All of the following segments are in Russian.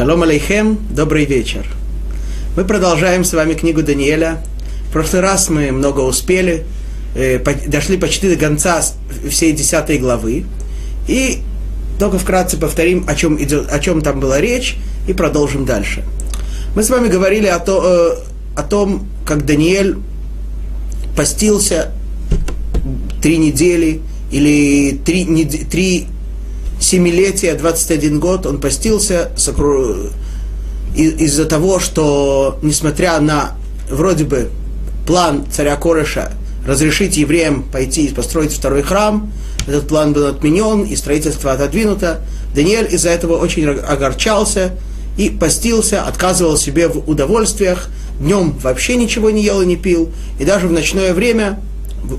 Шалом алейхем, добрый вечер. Мы продолжаем с вами книгу Даниэля. В прошлый раз мы много успели, э, дошли почти до конца всей десятой главы. И только вкратце повторим, о чем, идет, о чем там была речь, и продолжим дальше. Мы с вами говорили о, то, э, о том, как Даниэль постился три недели или три, не, три семилетия, 21 год, он постился из-за того, что, несмотря на вроде бы план царя Кореша разрешить евреям пойти и построить второй храм, этот план был отменен и строительство отодвинуто. Даниэль из-за этого очень огорчался и постился, отказывал себе в удовольствиях, днем вообще ничего не ел и не пил, и даже в ночное время,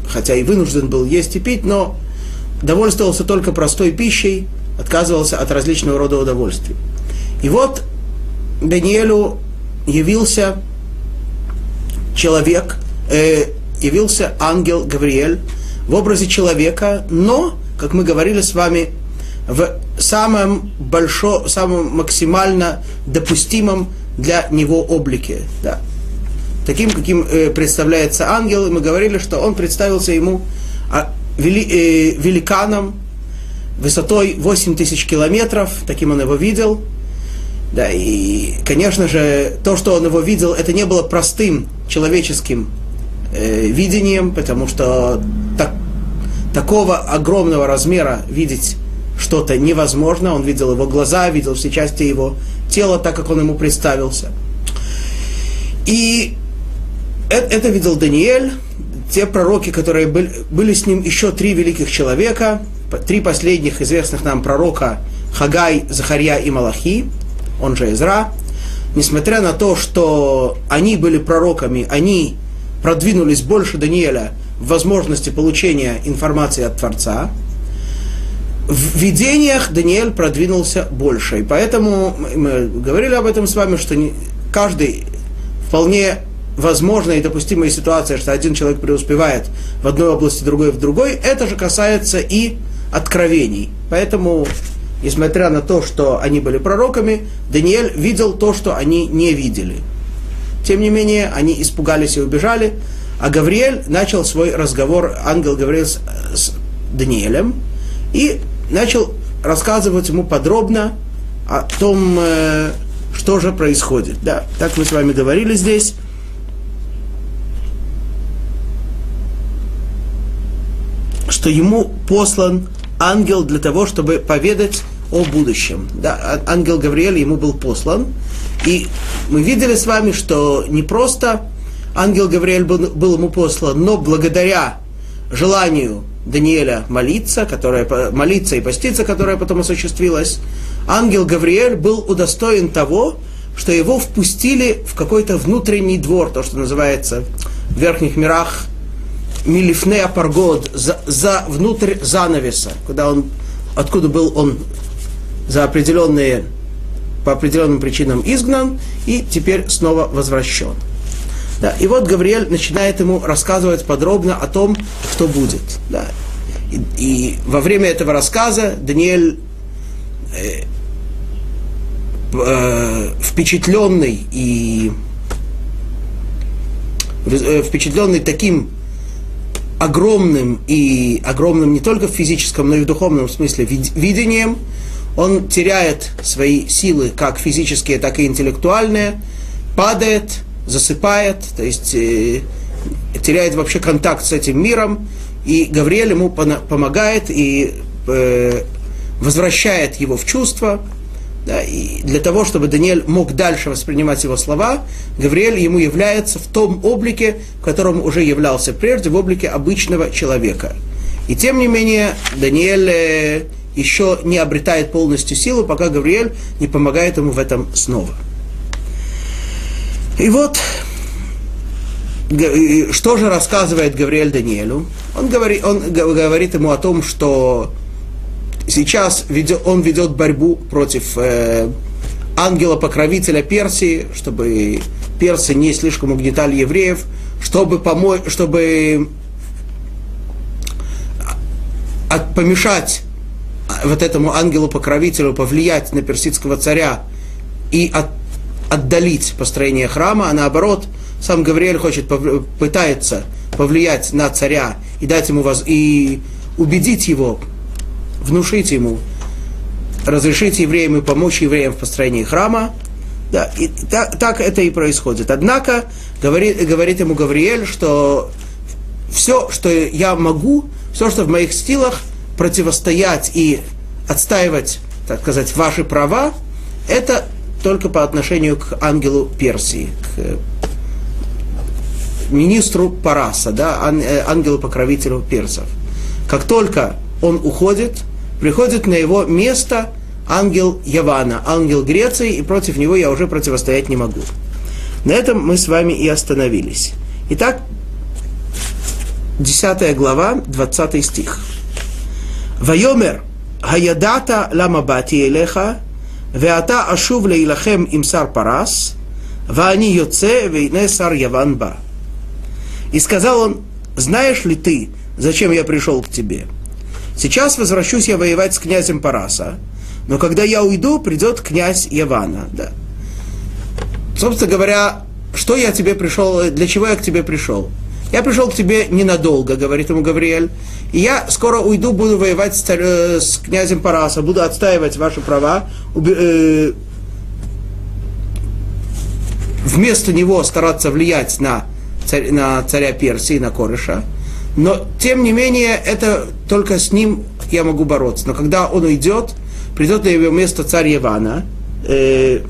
хотя и вынужден был есть и пить, но довольствовался только простой пищей, отказывался от различного рода удовольствий. И вот Даниэлю явился человек, э, явился ангел Гавриэль в образе человека, но, как мы говорили с вами, в самом большом, самом максимально допустимом для него облике. Да. Таким, каким э, представляется ангел, мы говорили, что он представился ему а, вели, э, великаном высотой 8 тысяч километров, таким он его видел. Да, и, конечно же, то, что он его видел, это не было простым человеческим э, видением, потому что так, такого огромного размера видеть что-то невозможно. Он видел его глаза, видел все части его тела, так как он ему представился. И это, это видел Даниэль, те пророки, которые были, были с ним, еще три великих человека, три последних известных нам пророка Хагай, Захарья и Малахи, он же Изра, несмотря на то, что они были пророками, они продвинулись больше Даниэля в возможности получения информации от Творца, в видениях Даниэль продвинулся больше. И поэтому мы говорили об этом с вами, что каждый вполне возможная и допустимая ситуация, что один человек преуспевает в одной области, другой в другой, это же касается и откровений. Поэтому, несмотря на то, что они были пророками, Даниэль видел то, что они не видели. Тем не менее, они испугались и убежали, а Гавриэль начал свой разговор, ангел говорил с, с Даниэлем, и начал рассказывать ему подробно о том, э, что же происходит. Да, так мы с вами говорили здесь. Что ему послан ангел для того, чтобы поведать о будущем. Да, а, ангел Гавриэль ему был послан. И мы видели с вами, что не просто ангел Гавриэль был, был ему послан, но благодаря желанию Даниэля молиться, которая, молиться и поститься, которая потом осуществилась, ангел Гавриэль был удостоен того, что его впустили в какой-то внутренний двор, то, что называется в верхних мирах милифне апаргод, за, за внутрь занавеса, куда он, откуда был он за определенные, по определенным причинам изгнан и теперь снова возвращен. Да, и вот Гавриэль начинает ему рассказывать подробно о том, что будет. Да. И, и во время этого рассказа Даниэль э, э, впечатленный и э, впечатленный таким огромным и огромным не только в физическом, но и в духовном смысле видением, он теряет свои силы, как физические, так и интеллектуальные, падает, засыпает, то есть э, теряет вообще контакт с этим миром, и Гавриэль ему помогает и э, возвращает его в чувство, да, и для того, чтобы Даниэль мог дальше воспринимать его слова, Гавриэль ему является в том облике, в котором уже являлся прежде, в облике обычного человека. И тем не менее, Даниэль э, еще не обретает полностью силу, пока Гавриэль не помогает ему в этом снова. И вот, что же рассказывает Гавриэль Даниэлю? Он говорит, он говорит ему о том, что Сейчас ведет, он ведет борьбу против э, ангела-покровителя Персии, чтобы персы не слишком угнетали евреев, чтобы, помочь, чтобы от, помешать вот этому ангелу-покровителю повлиять на персидского царя и от, отдалить построение храма, а наоборот, сам Гавриэль хочет, пытается повлиять на царя и дать ему воз... и убедить его, внушить ему, разрешить евреям и помочь евреям в построении храма. Да, и так, так это и происходит. Однако говорит, говорит ему Гавриэль, что все, что я могу, все, что в моих силах, противостоять и отстаивать, так сказать, ваши права, это только по отношению к ангелу Персии, к министру Параса, да, э, ангелу-покровителю персов. Как только он уходит, приходит на его место ангел Явана, ангел Греции, и против него я уже противостоять не могу. На этом мы с вами и остановились. Итак, 10 глава, 20 стих. Вайомер, Хаядата ламабати элеха, Веата ашув лейлахем им сар парас, Ваани йоце вейне сар Яван ба. И сказал он, знаешь ли ты, зачем я пришел к тебе? Сейчас возвращусь я воевать с князем Параса, но когда я уйду, придет князь Явана. Да. Собственно говоря, что я тебе пришел, для чего я к тебе пришел? Я пришел к тебе ненадолго, говорит ему Гавриэль, и я скоро уйду, буду воевать с, э, с князем Параса, буду отстаивать ваши права, уби, э, вместо него стараться влиять на царь, на царя Персии, на Корыша. Но, тем не менее, это только с ним я могу бороться. Но когда он уйдет, придет на его место царь Ивана, э,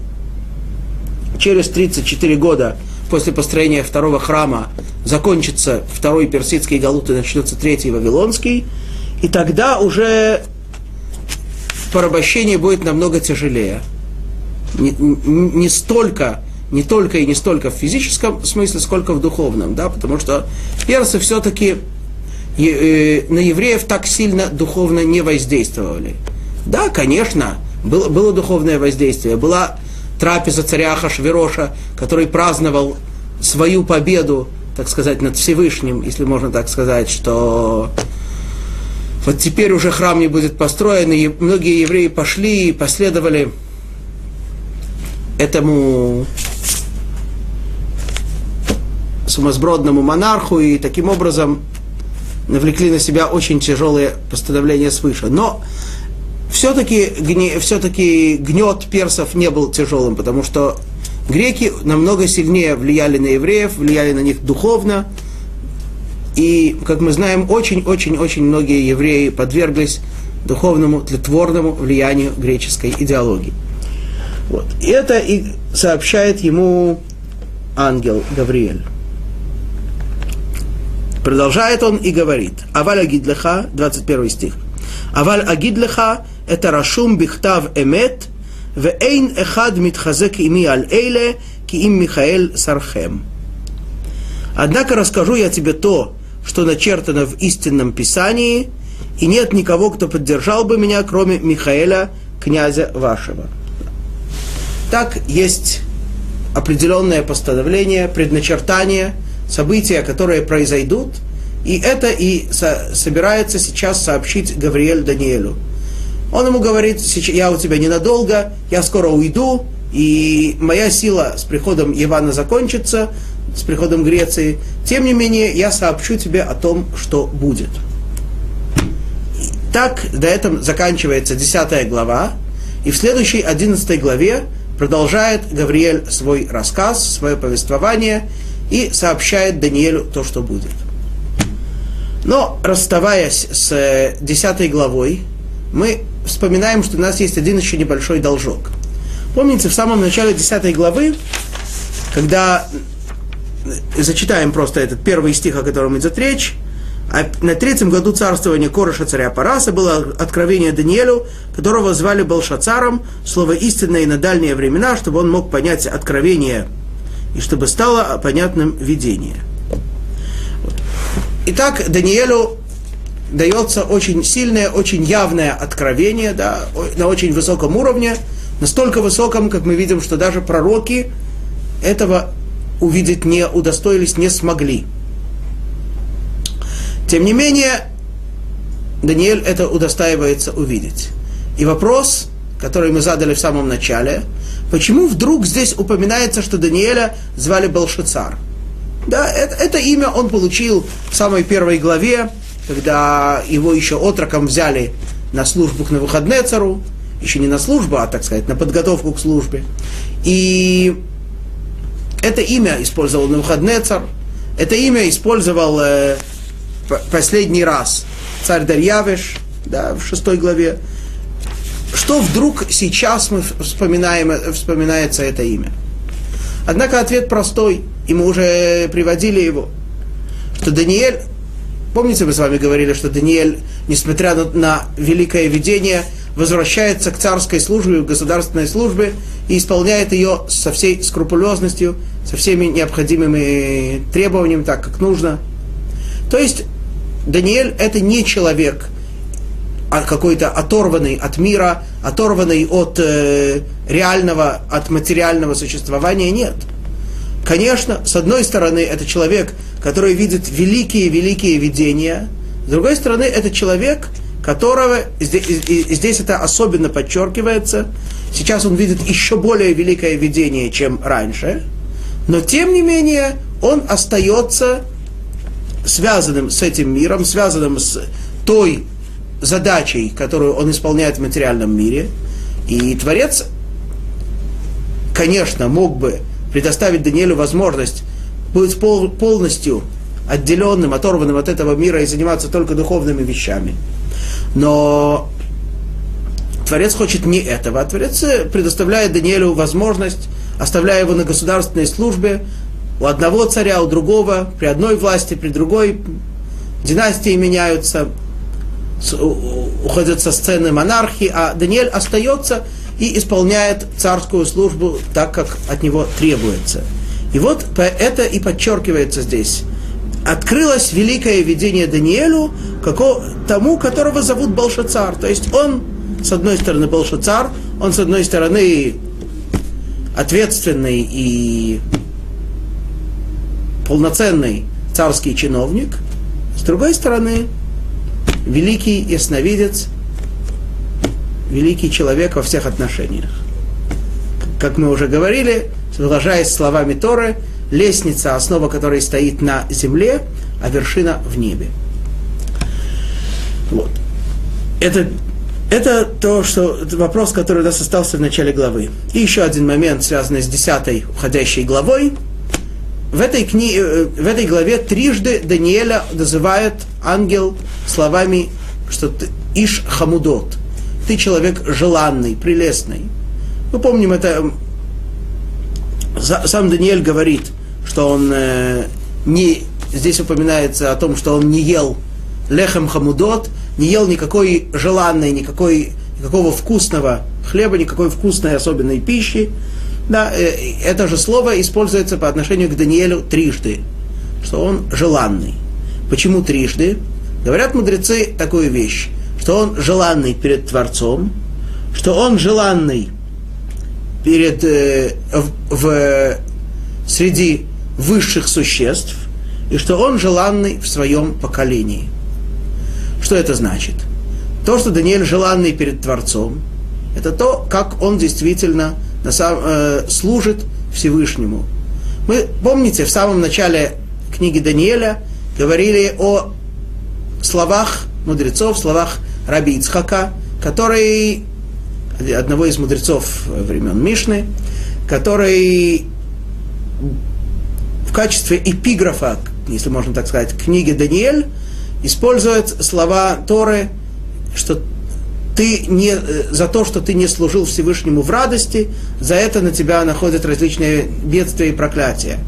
через 34 года после построения второго храма закончится второй персидский галут и начнется третий вавилонский, и тогда уже порабощение будет намного тяжелее. Не, не столько не только и не столько в физическом смысле, сколько в духовном, да, потому что персы все-таки э, на евреев так сильно духовно не воздействовали. Да, конечно, было, было духовное воздействие, была трапеза царя Хашвироша, который праздновал свою победу, так сказать, над Всевышним, если можно так сказать, что вот теперь уже храм не будет построен, и многие евреи пошли и последовали этому сумасбродному монарху и таким образом навлекли на себя очень тяжелые постановления свыше. Но все-таки, все-таки гнет персов не был тяжелым, потому что греки намного сильнее влияли на евреев, влияли на них духовно. И, как мы знаем, очень-очень-очень многие евреи подверглись духовному, тлетворному влиянию греческой идеологии. Вот. И это и сообщает ему ангел Гавриэль. Продолжает он и говорит. Аваль Агидлеха, 21 стих. Аваль Агидлеха – это Рашум Бихтав Эмет, Вейн Эхад Митхазек Ими Аль Эйле, Ки Им Михаэль Сархем. Однако расскажу я тебе то, что начертано в истинном Писании, и нет никого, кто поддержал бы меня, кроме Михаэля, князя вашего. Так есть определенное постановление, предначертание – события, которые произойдут, и это и со, собирается сейчас сообщить Гавриэль Даниэлю. Он ему говорит, я у тебя ненадолго, я скоро уйду, и моя сила с приходом Ивана закончится, с приходом Греции. Тем не менее, я сообщу тебе о том, что будет. Так, до этого заканчивается 10 глава, и в следующей 11 главе продолжает Гавриэль свой рассказ, свое повествование – и сообщает Даниэлю то, что будет. Но, расставаясь с 10 главой, мы вспоминаем, что у нас есть один еще небольшой должок. Помните, в самом начале 10 главы, когда зачитаем просто этот первый стих, о котором идет речь, а на третьем году царствования Корыша царя Параса было откровение Даниэлю, которого звали Балшацаром, слово истинное и на дальние времена, чтобы он мог понять откровение и чтобы стало понятным видение. Итак, Даниэлю дается очень сильное, очень явное откровение да, на очень высоком уровне, настолько высоком, как мы видим, что даже пророки этого увидеть не удостоились, не смогли. Тем не менее, Даниэль это удостаивается увидеть. И вопрос, который мы задали в самом начале, Почему вдруг здесь упоминается, что Даниэля звали Балшицар? Да, это, это имя он получил в самой первой главе, когда его еще отроком взяли на службу к Навуходнецару, еще не на службу, а, так сказать, на подготовку к службе. И это имя использовал Навуходнецар, это имя использовал э, последний раз царь Дарьявиш, да, в шестой главе. Что вдруг сейчас мы вспоминаем, вспоминается это имя? Однако ответ простой, и мы уже приводили его, что Даниэль, помните, мы с вами говорили, что Даниэль, несмотря на, на великое видение, возвращается к царской службе, к государственной службе и исполняет ее со всей скрупулезностью, со всеми необходимыми требованиями, так как нужно. То есть Даниэль это не человек, а какой-то оторванный от мира, оторванный от э, реального, от материального существования, нет. Конечно, с одной стороны, это человек, который видит великие-великие видения, с другой стороны, это человек, которого, здесь, здесь это особенно подчеркивается, сейчас он видит еще более великое видение, чем раньше, но тем не менее он остается связанным с этим миром, связанным с той задачей, которую он исполняет в материальном мире. И Творец, конечно, мог бы предоставить Даниэлю возможность быть пол, полностью отделенным, оторванным от этого мира и заниматься только духовными вещами. Но Творец хочет не этого, а Творец предоставляет Даниэлю возможность, оставляя его на государственной службе, у одного царя, у другого, при одной власти, при другой династии меняются, уходят со сцены монархии, а Даниэль остается и исполняет царскую службу так, как от него требуется. И вот это и подчеркивается здесь. Открылось великое видение Даниэлю тому, которого зовут Балшацар. То есть он, с одной стороны, Балшацар, он, с одной стороны, ответственный и полноценный царский чиновник, с другой стороны, великий ясновидец, великий человек во всех отношениях. Как мы уже говорили, выражаясь словами Торы, лестница, основа которой стоит на земле, а вершина в небе. Вот. Это, это то, что это вопрос, который у нас остался в начале главы. И еще один момент, связанный с десятой уходящей главой. В этой, кни... Э, в этой главе трижды Даниэля называет ангел словами, что ты Иш Хамудот. Ты человек желанный, прелестный. Мы помним это. Сам Даниэль говорит, что он э, не здесь упоминается о том, что он не ел лехем хамудот, не ел никакой желанной, никакой, никакого вкусного хлеба, никакой вкусной особенной пищи. Да, э, это же слово используется по отношению к Даниэлю трижды, что он желанный. Почему трижды? Говорят мудрецы такую вещь, что он желанный перед Творцом, что он желанный перед, э, в, в, среди высших существ, и что он желанный в своем поколении. Что это значит? То, что Даниэль желанный перед Творцом, это то, как он действительно на сам, э, служит Всевышнему. Мы, помните, в самом начале книги Даниэля говорили о словах мудрецов, словах Раби Ицхака, который, одного из мудрецов времен Мишны, который в качестве эпиграфа, если можно так сказать, книги Даниэль, использует слова Торы, что ты не, э, за то, что ты не служил Всевышнему в радости, за это на тебя находят различные бедствия и проклятия.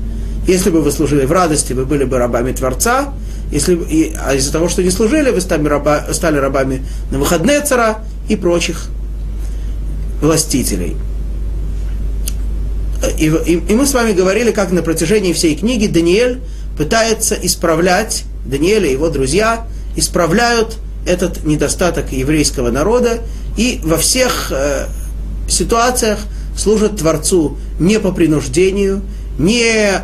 Если бы вы служили в радости, вы были бы рабами Творца, если, и, а из-за того, что не служили, вы стали, раба, стали рабами на выходные цара и прочих властителей. И, и, и мы с вами говорили, как на протяжении всей книги Даниэль пытается исправлять, Даниэль и его друзья исправляют этот недостаток еврейского народа и во всех э, ситуациях служат Творцу не по принуждению, не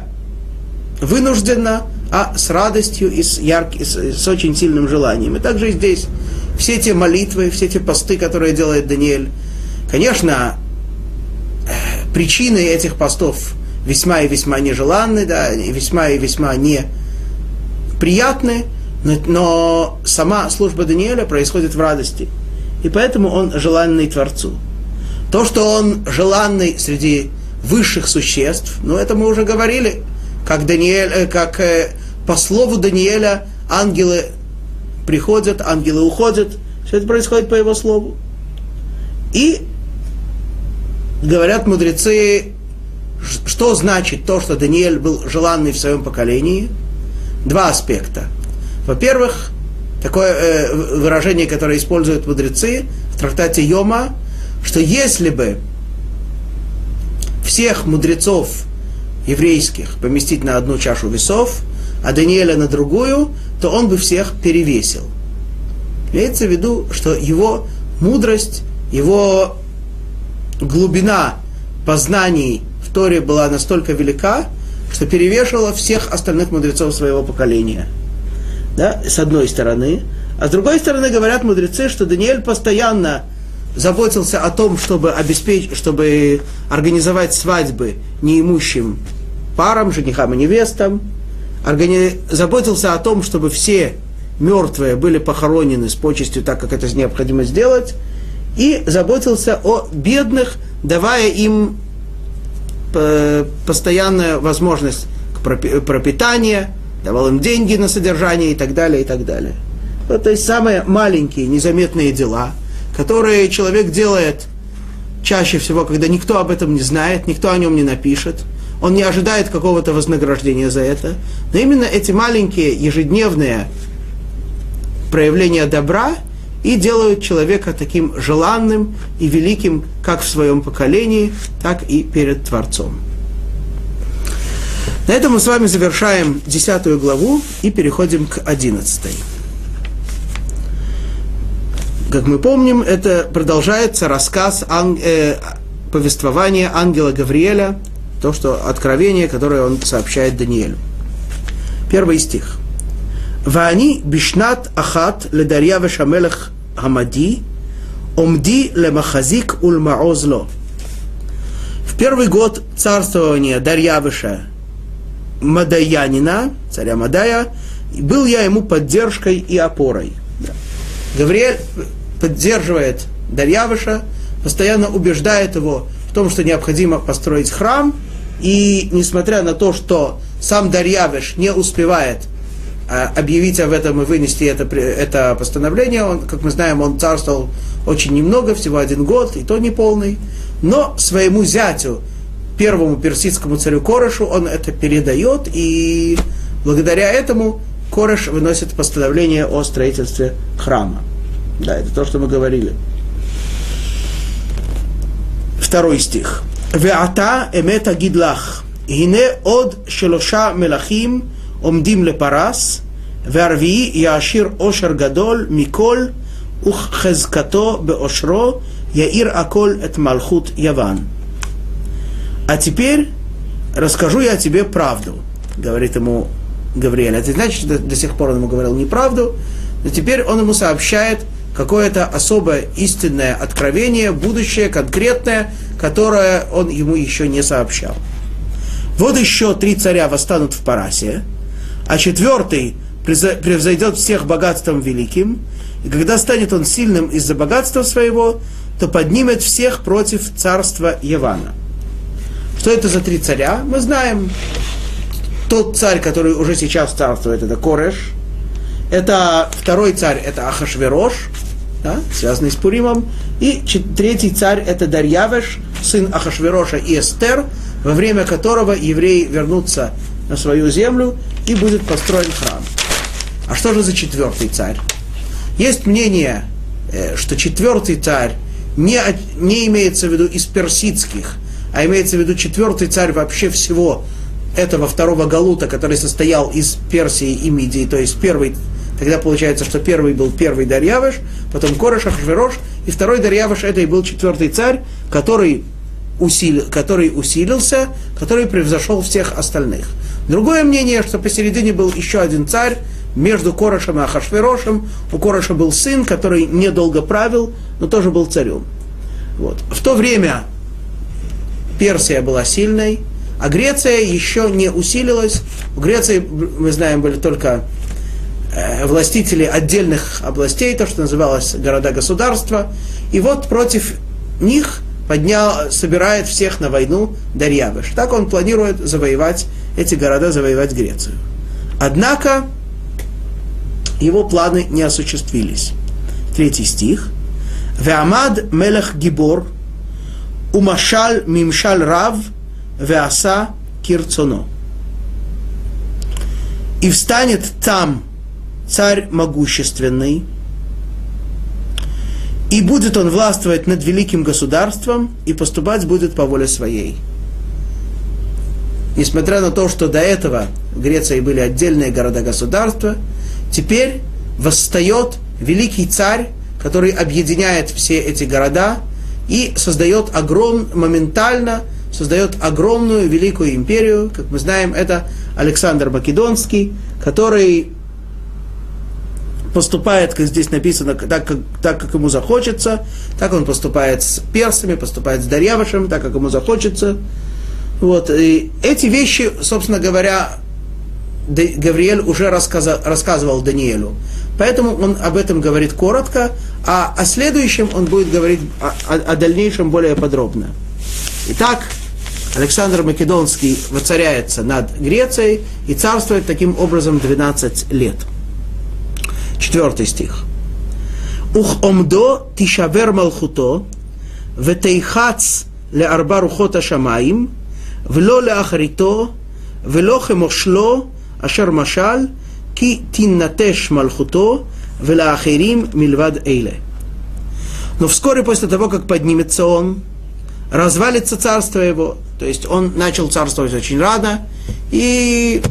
вынужденно, а с радостью и с, ярким, с, с очень сильным желанием. И также здесь все те молитвы, все те посты, которые делает Даниэль, конечно, причины этих постов весьма и весьма нежеланны, да, весьма и весьма неприятны, но, но сама служба Даниэля происходит в радости. И поэтому он желанный Творцу. То, что он желанный среди высших существ, ну это мы уже говорили, как, Даниэль, э, как э, по слову Даниэля ангелы приходят, ангелы уходят, все это происходит по его слову. И говорят мудрецы, что значит то, что Даниэль был желанный в своем поколении? Два аспекта. Во-первых, такое э, выражение, которое используют мудрецы в трактате Йома, что если бы всех мудрецов еврейских поместить на одну чашу весов, а Даниэля на другую, то он бы всех перевесил. Имеется в виду, что его мудрость, его глубина познаний в Торе была настолько велика, что перевешивала всех остальных мудрецов своего поколения. Да, с одной стороны. А с другой стороны говорят мудрецы, что Даниэль постоянно заботился о том, чтобы обеспечить, чтобы организовать свадьбы неимущим парам, женихам и невестам, органи... заботился о том, чтобы все мертвые были похоронены с почестью так, как это необходимо сделать, и заботился о бедных, давая им э, постоянную возможность к пропитанию, давал им деньги на содержание и так далее, и так далее. Вот, то есть самые маленькие, незаметные дела, которые человек делает чаще всего, когда никто об этом не знает, никто о нем не напишет, он не ожидает какого-то вознаграждения за это, но именно эти маленькие ежедневные проявления добра и делают человека таким желанным и великим как в своем поколении, так и перед Творцом. На этом мы с вами завершаем десятую главу и переходим к одиннадцатой. Как мы помним, это продолжается рассказ ан, э, повествования ангела Гавриэля, то, что откровение, которое он сообщает Даниэлю. Первый стих. ואני בשנת אחת לדריווש המלך המדי, עומדי למחזיק ולמעוז לו. В первый год царствования Дарьявыша Мадаянина, царя Мадая, был я ему поддержкой и опорой. Гавриэль поддерживает Дарьявыша, постоянно убеждает его в том, что необходимо построить храм, и несмотря на то, что сам Дарьявыш не успевает а, объявить об этом и вынести это, это постановление, он, как мы знаем, он царствовал очень немного, всего один год, и то не полный, но своему зятю, первому персидскому царю Корешу, он это передает, и благодаря этому Кореш выносит постановление о строительстве храма. Да, это то, что мы говорили. Второй стих. ועתה אמת אגיד לך, הנה עוד שלושה מלכים עומדים לפרס, והרביעי יעשיר עושר גדול מכל, וחזקתו בעושרו יאיר הכל את מלכות יוון. а теперь расскажу я тебе правду, говорит ему Гавриэль. Это значит, что до сих пор он ему говорил неправду, но теперь он ему сообщает какое-то особое истинное откровение, будущее, конкретное, которое он ему еще не сообщал. Вот еще три царя восстанут в Парасе, а четвертый превзойдет всех богатством великим, и когда станет он сильным из-за богатства своего, то поднимет всех против царства Явана. Что это за три царя? Мы знаем. Тот царь, который уже сейчас царствует, это Кореш. Это второй царь, это Ахашверош, да, связанный с Пуримом. И третий царь это Дарьявеш, сын Ахашвероша и Эстер, во время которого евреи вернутся на свою землю и будет построен храм. А что же за четвертый царь? Есть мнение, э, что четвертый царь не, не имеется в виду из персидских, а имеется в виду четвертый царь вообще всего этого второго Галута, который состоял из Персии и Мидии, то есть первый Тогда получается, что первый был первый Дарьявыш, потом Кореш, Ахшверош, и второй Дарьявыш это и был четвертый царь, который, усилил, который усилился, который превзошел всех остальных. Другое мнение, что посередине был еще один царь, между Корошем и Ахашверошем. У Короша был сын, который недолго правил, но тоже был царем. Вот. В то время Персия была сильной, а Греция еще не усилилась. В Греции, мы знаем, были только э, властители отдельных областей, то, что называлось города-государства. И вот против них поднял, собирает всех на войну Дарьявыш. Так он планирует завоевать эти города, завоевать Грецию. Однако его планы не осуществились. Третий стих. Веамад мелех гибор, умашаль мимшаль рав, веаса кирцоно. И встанет там царь могущественный, и будет он властвовать над великим государством, и поступать будет по воле своей. Несмотря на то, что до этого в Греции были отдельные города-государства, теперь восстает великий царь, который объединяет все эти города и создает огром, моментально создает огромную великую империю. Как мы знаем, это Александр Македонский, который поступает, как здесь написано, так как, так, как ему захочется, так он поступает с персами, поступает с Дарьявышем, так, как ему захочется. Вот. И эти вещи, собственно говоря, Гавриэль уже рассказал, рассказывал Даниэлю. Поэтому он об этом говорит коротко, а о следующем он будет говорить о, о, о дальнейшем более подробно. Итак, Александр Македонский воцаряется над Грецией и царствует таким образом 12 лет. Четвертый стих. Ух омдо тишавер малхуто, ветейхац леарба рухота шамаим, ולא לאחריתו, ולא כמושלו אשר משל, ки тиннатеш малхуто велаахирим мильвад эйле. Но вскоре после того, как поднимется он, развалится царство его, то есть он начал царствовать очень рано, и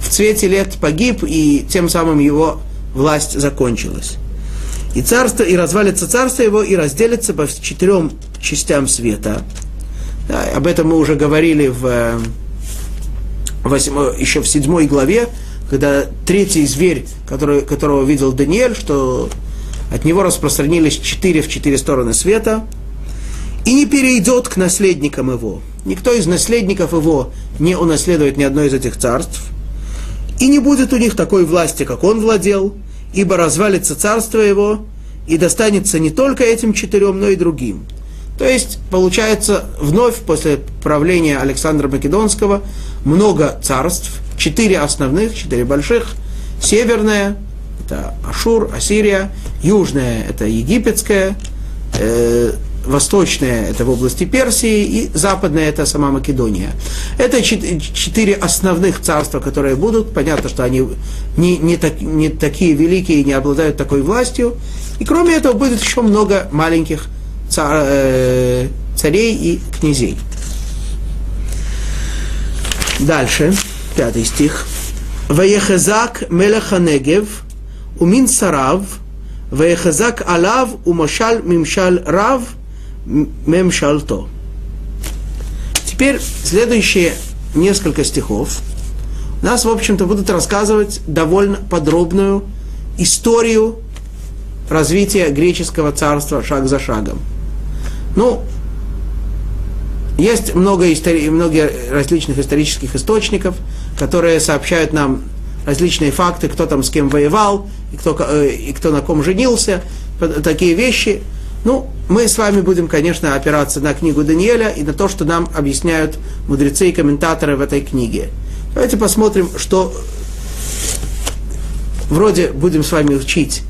в цвете лет погиб, и тем самым его власть закончилась. И, царство, и развалится царство его, и разделится по четырем частям света. Да, об этом мы уже говорили в, э, 8, еще в седьмой главе, когда третий зверь, который, которого видел Даниэль, что от него распространились четыре в четыре стороны света, и не перейдет к наследникам его. Никто из наследников его не унаследует ни одно из этих царств, и не будет у них такой власти, как он владел, ибо развалится царство его, и достанется не только этим четырем, но и другим – то есть, получается, вновь после правления Александра Македонского много царств, четыре основных, четыре больших, северное, это Ашур, Ассирия, южное, это египетское, э, восточное, это в области Персии, и западное, это сама Македония. Это четыре основных царства, которые будут. Понятно, что они не, не, так, не такие великие, не обладают такой властью. И кроме этого будет еще много маленьких царей и князей. Дальше, пятый стих. Ваехазак мелеханегев умин сарав, ваехазак алав умашаль мимшаль рав мемшалто. Теперь следующие несколько стихов нас, в общем-то, будут рассказывать довольно подробную историю развития греческого царства шаг за шагом. Ну, есть много, истори- много различных исторических источников, которые сообщают нам различные факты, кто там с кем воевал, и кто, э, и кто на ком женился, такие вещи. Ну, мы с вами будем, конечно, опираться на книгу Даниэля и на то, что нам объясняют мудрецы и комментаторы в этой книге. Давайте посмотрим, что вроде будем с вами учить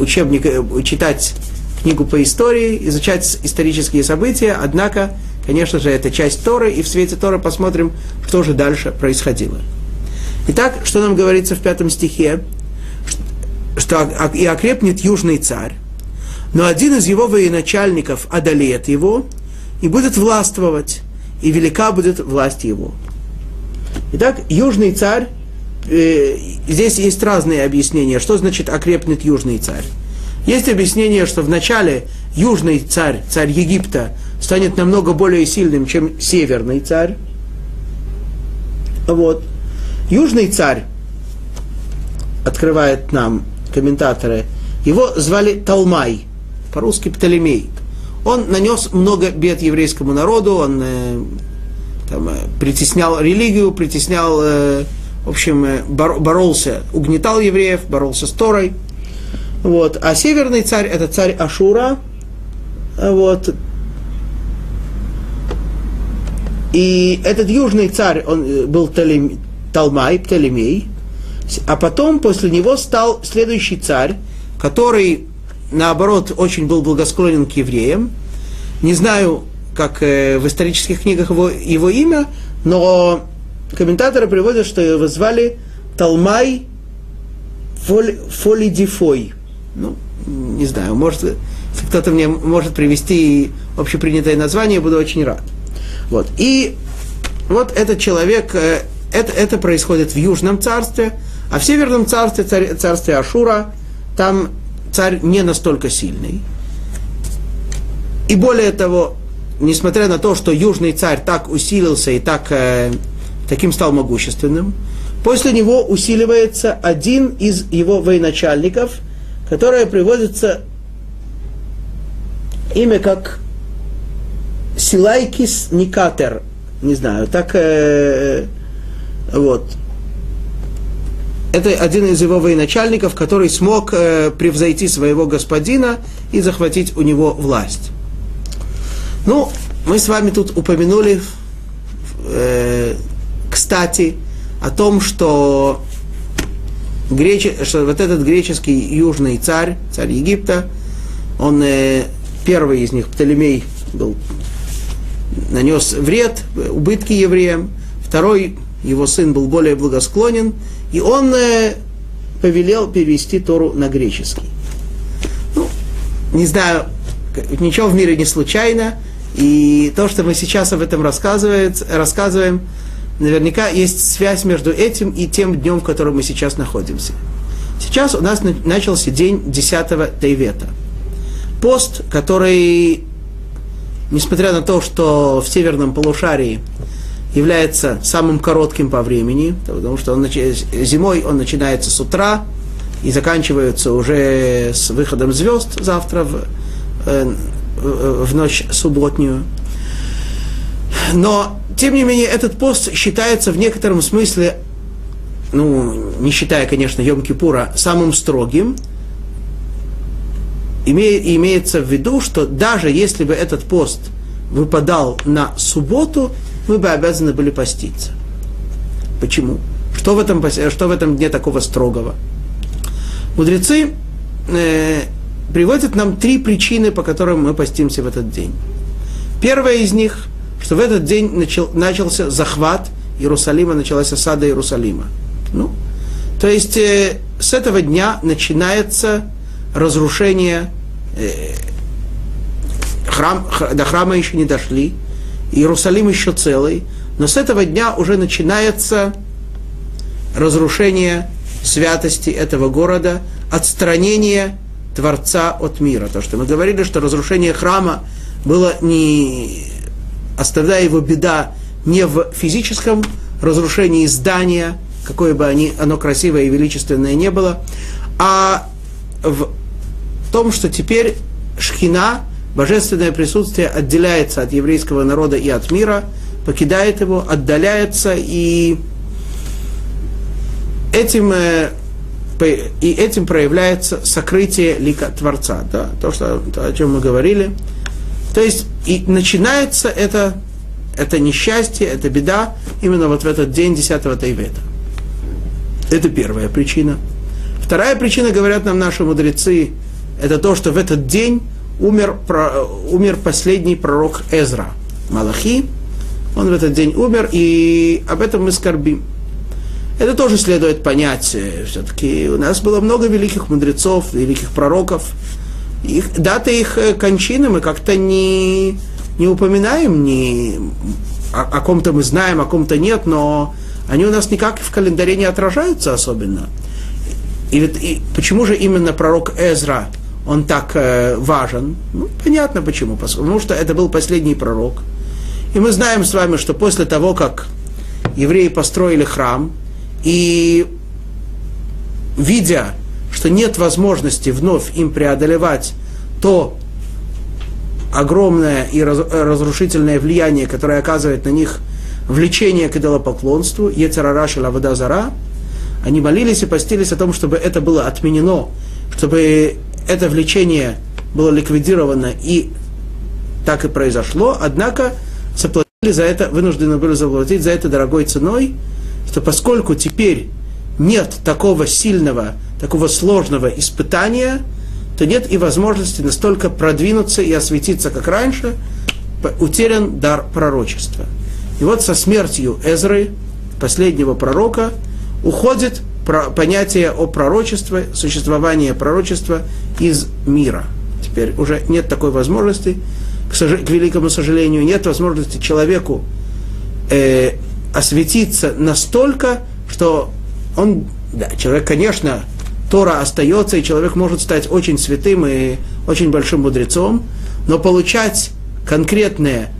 учебник, э, читать книгу по истории, изучать исторические события, однако, конечно же, это часть Торы, и в свете Торы посмотрим, что же дальше происходило. Итак, что нам говорится в пятом стихе? Что и окрепнет южный царь, но один из его военачальников одолеет его и будет властвовать, и велика будет власть его. Итак, южный царь, э, здесь есть разные объяснения, что значит окрепнет южный царь. Есть объяснение, что вначале южный царь, царь Египта, станет намного более сильным, чем северный царь. Вот. Южный царь, открывает нам комментаторы, его звали Талмай, по-русски Птолемей. Он нанес много бед еврейскому народу, он э, там, э, притеснял религию, притеснял, э, в общем, э, бор, боролся, угнетал евреев, боролся с Торой. Вот. А северный царь это царь Ашура. Вот. И этот южный царь, он э, был Талим, Талмай, Птолемей. А потом после него стал следующий царь, который, наоборот, очень был благосклонен к евреям. Не знаю, как э, в исторических книгах его, его имя, но комментаторы приводят, что его звали Талмай Фолидифой. Ну, не знаю, может, если кто-то мне может привести общепринятое название, буду очень рад. Вот. И вот этот человек, э, это, это происходит в Южном царстве, а в Северном царстве, царь, царстве Ашура, там царь не настолько сильный. И более того, несмотря на то, что южный царь так усилился и так, э, таким стал могущественным, после него усиливается один из его военачальников, которое приводится имя как Силайкис Никатер, не знаю, так э, вот. Это один из его военачальников, который смог э, превзойти своего господина и захватить у него власть. Ну, мы с вами тут упомянули, э, кстати, о том, что, грече, что вот этот греческий южный царь, царь Египта, он э, первый из них, Птолемей, был, нанес вред, убытки евреям, второй, его сын был более благосклонен, и он э, повелел перевести Тору на греческий. Ну, не знаю, ничего в мире не случайно, и то, что мы сейчас об этом рассказываем, наверняка есть связь между этим и тем днем, в котором мы сейчас находимся. Сейчас у нас начался день 10 Тейвета. Пост, который, несмотря на то, что в северном полушарии является самым коротким по времени, потому что он, зимой он начинается с утра и заканчивается уже с выходом звезд завтра в, э, в ночь субботнюю. Но, тем не менее, этот пост считается в некотором смысле, ну, не считая, конечно, Йом-Кипура, самым строгим. Име, имеется в виду, что даже если бы этот пост выпадал на субботу, мы бы обязаны были поститься. Почему? Что в этом, что в этом дне такого строгого? Мудрецы э, приводят нам три причины, по которым мы постимся в этот день. Первая из них, что в этот день начал, начался захват Иерусалима, началась осада Иерусалима. Ну, то есть э, с этого дня начинается разрушение э, храм, до храма еще не дошли, Иерусалим еще целый, но с этого дня уже начинается разрушение святости этого города, отстранение Творца от мира. То, что мы говорили, что разрушение храма было не, оставляя его беда не в физическом разрушении здания, какое бы они, оно красивое и величественное не было, а в том, что теперь шхина, божественное присутствие отделяется от еврейского народа и от мира, покидает его, отдаляется, и этим э, и этим проявляется сокрытие лика Творца, да, то, что, то, о чем мы говорили. То есть и начинается это, это несчастье, это беда именно вот в этот день 10 Тайвета. Это первая причина. Вторая причина, говорят нам наши мудрецы, это то, что в этот день умер, умер последний пророк Эзра, Малахи. Он в этот день умер, и об этом мы скорбим. Это тоже следует понять. Все-таки у нас было много великих мудрецов, великих пророков. Их, даты их э, кончины мы как-то не, не упоминаем, не, о, о ком-то мы знаем, о ком-то нет, но они у нас никак в календаре не отражаются особенно. И, и почему же именно пророк Эзра, он так э, важен? Ну, понятно почему. Потому что это был последний пророк. И мы знаем с вами, что после того, как евреи построили храм, и видя, что нет возможности вновь им преодолевать то огромное и разрушительное влияние, которое оказывает на них влечение к идолопоклонству, Ецарараш и Зара, они молились и постились о том, чтобы это было отменено, чтобы это влечение было ликвидировано, и так и произошло, однако заплатили за это, вынуждены были заплатить за это дорогой ценой, что поскольку теперь нет такого сильного, такого сложного испытания, то нет и возможности настолько продвинуться и осветиться, как раньше, утерян дар пророчества. И вот со смертью Эзры, последнего пророка, уходит понятие о пророчестве, существование пророчества из мира. Теперь уже нет такой возможности, к, к великому сожалению, нет возможности человеку э, осветиться настолько, что он, да, человек, конечно, Тора остается, и человек может стать очень святым и очень большим мудрецом, но получать конкретное,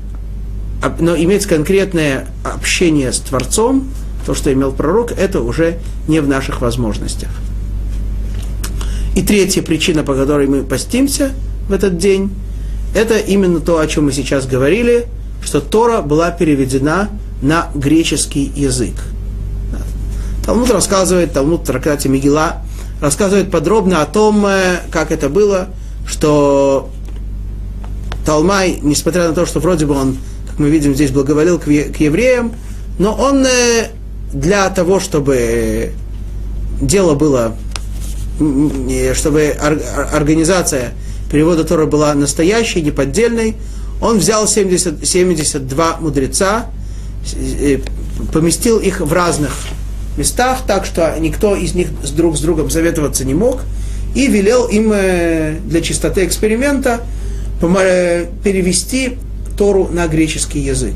но иметь конкретное общение с Творцом, то, что имел пророк, это уже не в наших возможностях. И третья причина, по которой мы постимся в этот день, это именно то, о чем мы сейчас говорили, что Тора была переведена на греческий язык. Талмуд рассказывает, Талмуд в трактате Мигела рассказывает подробно о том, э, как это было, что Талмай, несмотря на то, что вроде бы он, как мы видим здесь, благоволил к, евреям, но он э, для того, чтобы дело было, чтобы организация перевода Тора была настоящей, неподдельной, он взял 70, 72 мудреца, э, поместил их в разных местах, так что никто из них с друг с другом советоваться не мог, и велел им э, для чистоты эксперимента э, перевести Тору на греческий язык.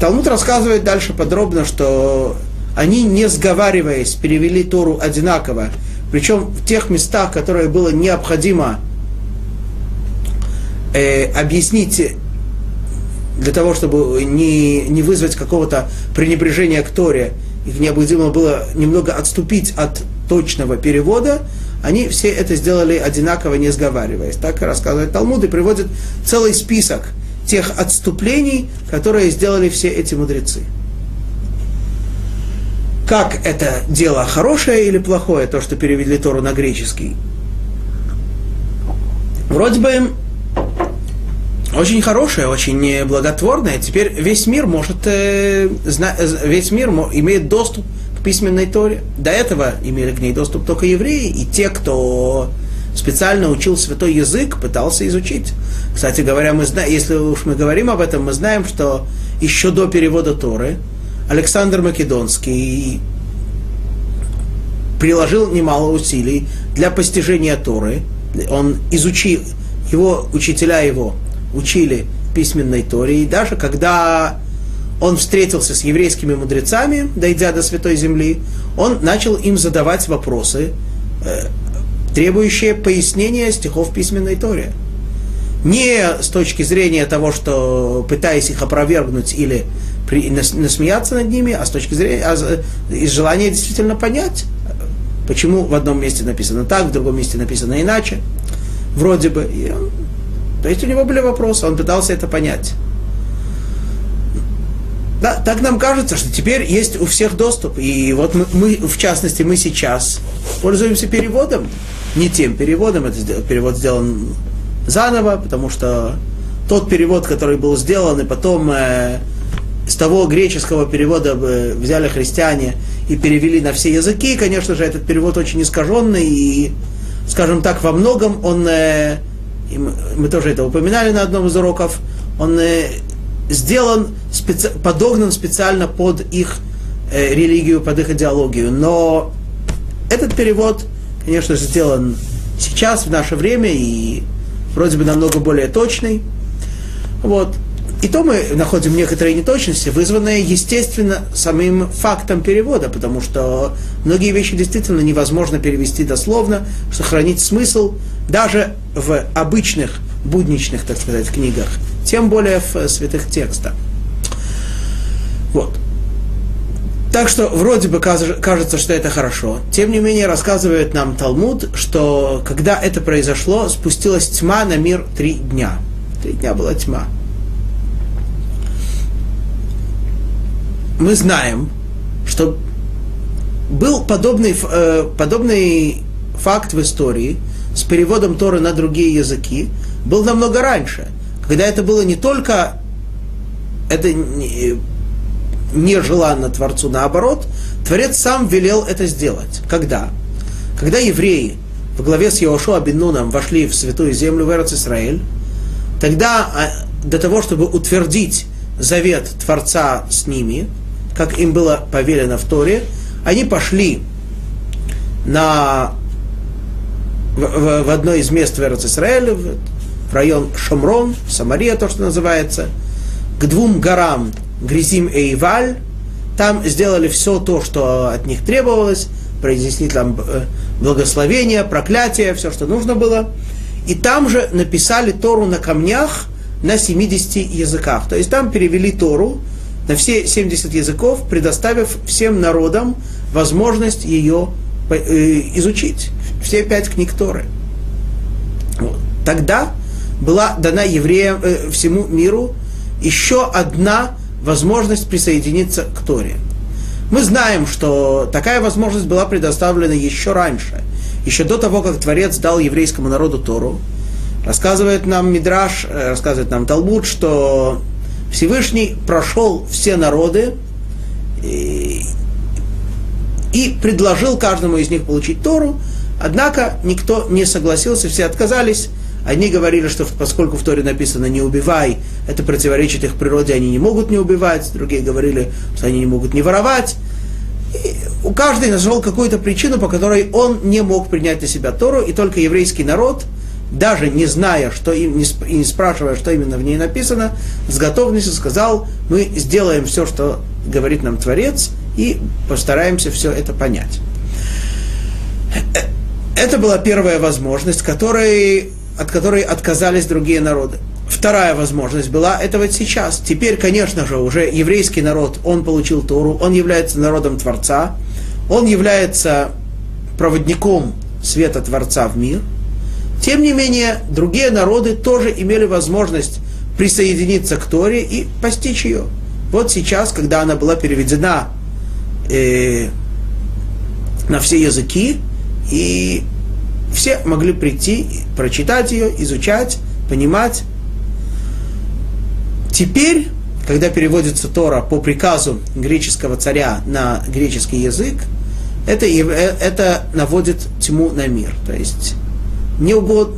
Талмуд рассказывает дальше подробно, что они, не сговариваясь, перевели Тору одинаково, причем в тех местах, которые было необходимо э, объяснить для того, чтобы не, не вызвать какого-то пренебрежения к Торе, их необходимо было немного отступить от точного перевода, они все это сделали одинаково, не сговариваясь. Так рассказывает Талмуд и приводит целый список – тех отступлений, которые сделали все эти мудрецы. Как это дело хорошее или плохое, то, что перевели Тору на греческий? Вроде бы очень хорошее, очень благотворное. Теперь весь мир может, э, весь мир имеет доступ к письменной Торе. До этого имели к ней доступ только евреи и те, кто специально учил святой язык, пытался изучить. Кстати говоря, мы знаем, если уж мы говорим об этом, мы знаем, что еще до перевода Торы Александр Македонский приложил немало усилий для постижения Торы. Он изучил, его учителя его учили письменной Торе. И даже когда он встретился с еврейскими мудрецами, дойдя до Святой Земли, он начал им задавать вопросы, э, требующее пояснения стихов письменной Торе. Не с точки зрения того, что пытаясь их опровергнуть или при, насмеяться над ними, а с точки зрения, а, из желания действительно понять, почему в одном месте написано так, в другом месте написано иначе. Вроде бы. И он, то есть у него были вопросы, он пытался это понять. Да, так нам кажется, что теперь есть у всех доступ. И вот мы, мы в частности, мы сейчас пользуемся переводом не тем переводом, это перевод сделан заново, потому что тот перевод, который был сделан, и потом э, с того греческого перевода взяли христиане и перевели на все языки, конечно же, этот перевод очень искаженный, и, скажем так, во многом он, э, мы, мы тоже это упоминали на одном из уроков, он э, сделан, специ, подогнан специально под их э, религию, под их идеологию. Но этот перевод конечно сделан сейчас, в наше время, и вроде бы намного более точный. Вот. И то мы находим некоторые неточности, вызванные, естественно, самим фактом перевода, потому что многие вещи действительно невозможно перевести дословно, сохранить смысл даже в обычных, будничных, так сказать, книгах, тем более в святых текстах. Вот. Так что вроде бы кажется, что это хорошо. Тем не менее, рассказывает нам Талмуд, что когда это произошло, спустилась тьма на мир три дня. Три дня была тьма. Мы знаем, что был подобный, э, подобный факт в истории с переводом Торы на другие языки, был намного раньше, когда это было не только это нежеланно Творцу, наоборот, Творец сам велел это сделать. Когда? Когда евреи в главе с Иошуа бен Нуном вошли в святую землю в Эрц Исраэль, тогда а, для того, чтобы утвердить завет Творца с ними, как им было повелено в Торе, они пошли на, в, в, одно из мест в в, в район Шамрон, Самария, то, что называется, к двум горам Гризим и Иваль, там сделали все то, что от них требовалось, произнесли там э, благословение, проклятие, все, что нужно было. И там же написали Тору на камнях на 70 языках. То есть там перевели Тору на все 70 языков, предоставив всем народам возможность ее э, изучить. Все пять книг Торы. Тогда была дана евреям, э, всему миру еще одна возможность присоединиться к Торе. Мы знаем, что такая возможность была предоставлена еще раньше, еще до того, как Творец дал еврейскому народу Тору. Рассказывает нам Мидраш, э, рассказывает нам Талмуд, что Всевышний прошел все народы и, и предложил каждому из них получить Тору, однако никто не согласился, все отказались, Одни говорили, что поскольку в Торе написано «не убивай», это противоречит их природе, они не могут не убивать. Другие говорили, что они не могут не воровать. И у каждого нашел какую-то причину, по которой он не мог принять на себя Тору, и только еврейский народ, даже не зная, что им, и не спрашивая, что именно в ней написано, с готовностью сказал, мы сделаем все, что говорит нам Творец, и постараемся все это понять. Э, это была первая возможность, которой от которой отказались другие народы. Вторая возможность была это вот сейчас. Теперь, конечно же, уже еврейский народ, он получил Тору, он является народом Творца, он является проводником света Творца в мир. Тем не менее, другие народы тоже имели возможность присоединиться к Торе и постичь ее. Вот сейчас, когда она была переведена э, на все языки, и все могли прийти, прочитать ее, изучать, понимать. Теперь, когда переводится Тора по приказу греческого царя на греческий язык, это, это наводит тьму на мир. То есть не угод,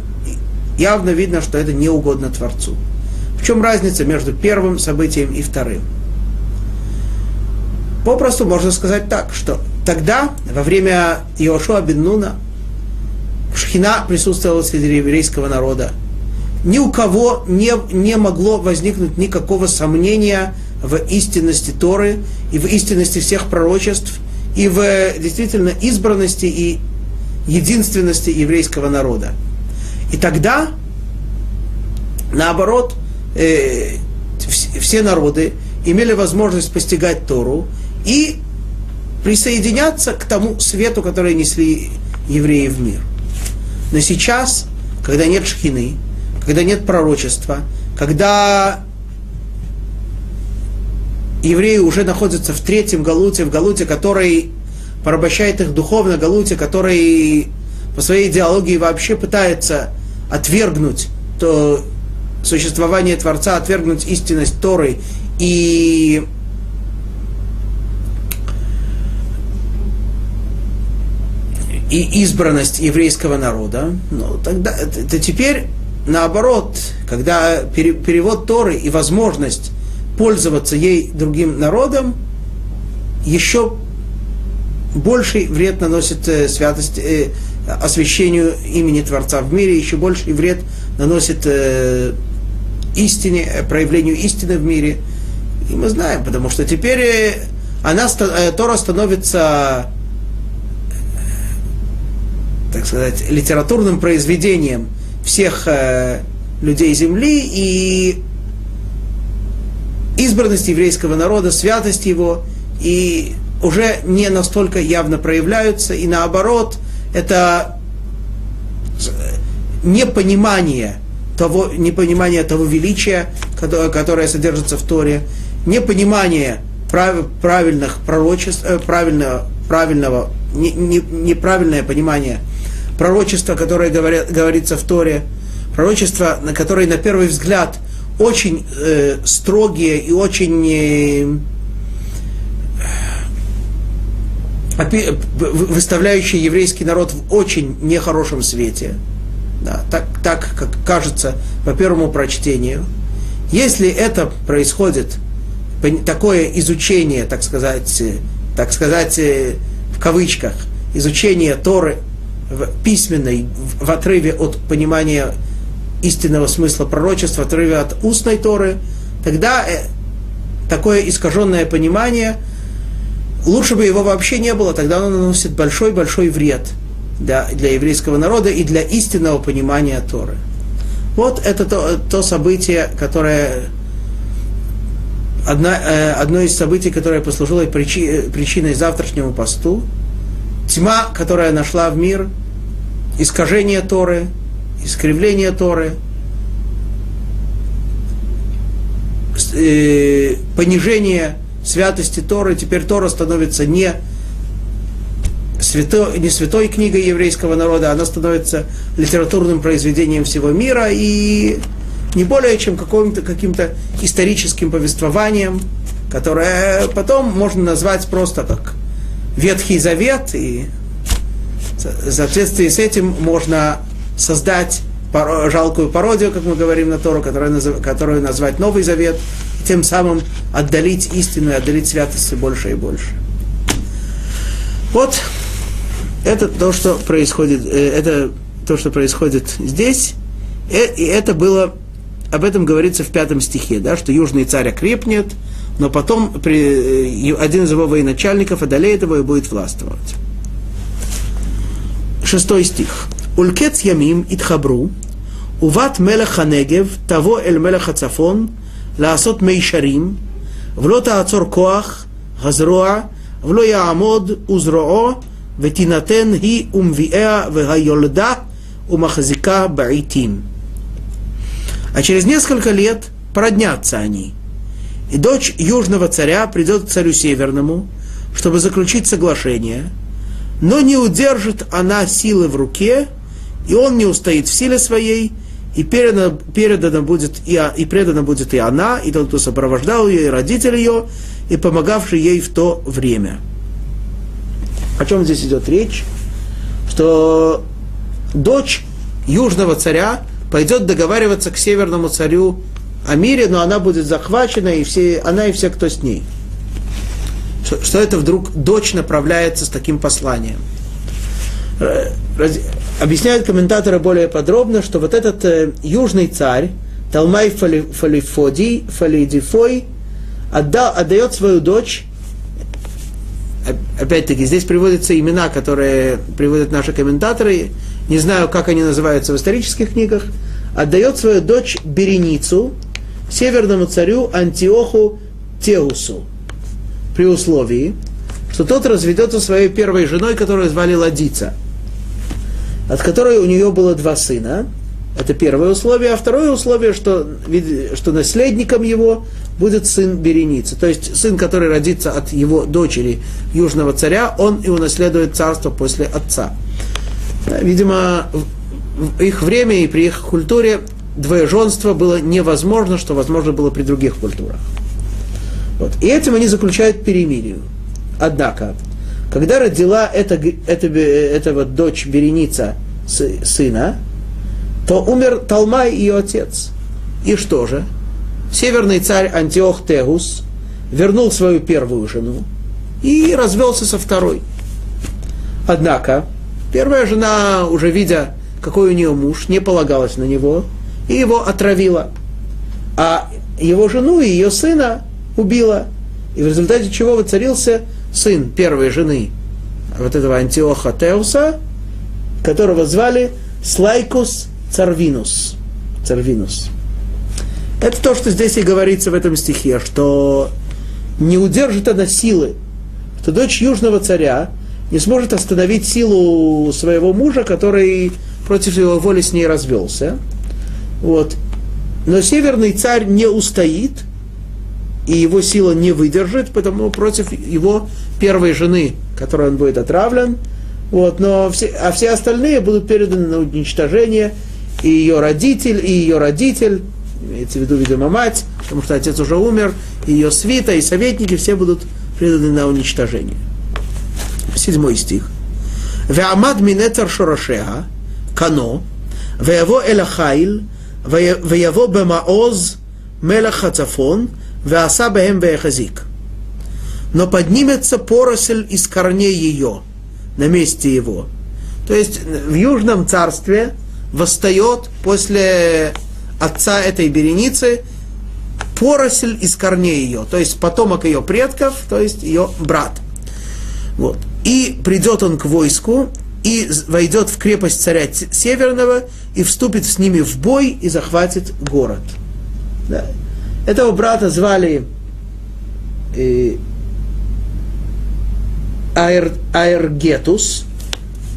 явно видно, что это не угодно Творцу. В чем разница между первым событием и вторым? Попросту можно сказать так, что тогда, во время Иошуа бен Нуна, Шхина присутствовала среди еврейского народа. Ни у кого не, не могло возникнуть никакого сомнения в истинности Торы и в истинности всех пророчеств, и в действительно избранности и единственности еврейского народа. И тогда, наоборот, э, все народы имели возможность постигать Тору и присоединяться к тому свету, который несли евреи в мир. Но сейчас, когда нет шхины, когда нет пророчества, когда евреи уже находятся в третьем галуте, в галуте, который порабощает их духовно, галуте, который по своей идеологии вообще пытается отвергнуть то существование Творца, отвергнуть истинность Торы. И и избранность еврейского народа, ну, тогда это, теперь наоборот, когда пере, перевод Торы и возможность пользоваться ей другим народом еще больший вред наносит э, святость, э, освящению имени Творца в мире, еще больший вред наносит э, истине, э, проявлению истины в мире. И мы знаем, потому что теперь э, она, э, Тора становится так сказать, литературным произведением всех людей Земли и избранность еврейского народа, святость его и уже не настолько явно проявляются, и наоборот, это непонимание того, непонимание того величия, которое содержится в Торе, непонимание прав, правильных пророчеств, э, правильного, правильного не, не, неправильное понимание пророчества, которое говорят, говорится в Торе, пророчества, на которые на первый взгляд очень э, строгие и очень э, выставляющие еврейский народ в очень нехорошем свете, да, так, так как кажется по первому прочтению. Если это происходит, такое изучение, так сказать, э, так сказать, э, в кавычках, изучение Торы в письменной, в отрыве от понимания истинного смысла пророчества, в отрыве от устной Торы, тогда э, такое искаженное понимание, лучше бы его вообще не было, тогда оно наносит большой-большой вред для, для еврейского народа и для истинного понимания Торы. Вот это то, то событие, которое одна, э, одно из событий, которое послужило причи, причиной завтрашнему посту, тьма, которая нашла в мир, искажение Торы, искривление Торы, э, понижение святости Торы, теперь Тора становится не святой, не святой книгой еврейского народа, она становится литературным произведением всего мира и не более чем каким-то, каким-то историческим повествованием, которое потом можно назвать просто как Ветхий Завет, и в соответствии с этим можно создать жалкую пародию, как мы говорим на Тору, которую, которую назвать Новый Завет, тем самым отдалить истину и отдалить святости больше и больше. Вот это то, что происходит, э, это то, что происходит здесь, э, и это было, об этом говорится в пятом стихе, да, что южный царь окрепнет, но потом при, э, один из его военачальников одолеет его и будет властвовать. Шестой стих. Улькец ямим итхабру, уват мелех ханегев, того эль мелех הצפון, לעשות מישרים, ולא תעצור כוח, הזרוע, ולא יעמוד וזרועו, ותינתן היא умвиэа והיולדה умахазика баитим. А через несколько лет проднятся они. И дочь южного царя придет к царю северному, чтобы заключить соглашение, но не удержит она силы в руке, и он не устоит в силе своей, и передана, передана будет и, и предана будет и она, и тот, кто сопровождал ее, и родитель ее, и помогавший ей в то время. О чем здесь идет речь? Что дочь южного царя пойдет договариваться к северному царю о мире, но она будет захвачена, и все, она и все, кто с ней. Что, что это вдруг дочь направляется с таким посланием? Объясняют комментаторы более подробно, что вот этот э, южный царь, Талмай Фалифоди, Фалидифой, отдал, отдает свою дочь. Опять-таки, здесь приводятся имена, которые приводят наши комментаторы, не знаю, как они называются в исторических книгах, отдает свою дочь Береницу северному царю Антиоху Теусу, при условии, что тот разведется своей первой женой, которую звали Ладица, от которой у нее было два сына, это первое условие. А второе условие, что, что наследником его будет сын Береницы. То есть сын, который родится от его дочери южного царя, он и унаследует царство после отца. Видимо, в их время и при их культуре двоеженство было невозможно, что возможно было при других культурах. Вот. И этим они заключают перемирие. Однако, когда родила эта, эта, эта вот дочь Береница сына, то умер Талмай, ее отец. И что же? Северный царь Антиох Тегус вернул свою первую жену и развелся со второй. Однако, первая жена, уже видя, какой у нее муж, не полагалась на него, и его отравила. А его жену и ее сына убила. И в результате чего воцарился сын первой жены вот этого Антиоха Теуса, которого звали Слайкус Царвинус. Царвинус. Это то, что здесь и говорится в этом стихе, что не удержит она силы что дочь южного царя не сможет остановить силу своего мужа, который против его воли с ней развелся. Вот. Но северный царь не устоит, и его сила не выдержит, потому против его первой жены, которой он будет отравлен, вот, но все, а все остальные будут переданы на уничтожение, и ее родитель, и ее родитель, имеется в виду, видимо, мать, потому что отец уже умер, и ее свита, и советники все будут преданы на уничтожение. Седьмой стих. Веамад минетер шорошеха, кано, веяво элахайл, веяво бемаоз мелах хацафон, веаса бэм веяхазик. Но поднимется поросль из корней ее, на месте его. То есть в Южном царстве восстает после отца этой Береницы поросль из корней ее, то есть потомок ее предков, то есть ее брат. Вот. И придет он к войску, и войдет в крепость царя Северного, и вступит с ними в бой, и захватит город. Да. Этого брата звали э, Аэр, Аэргетус,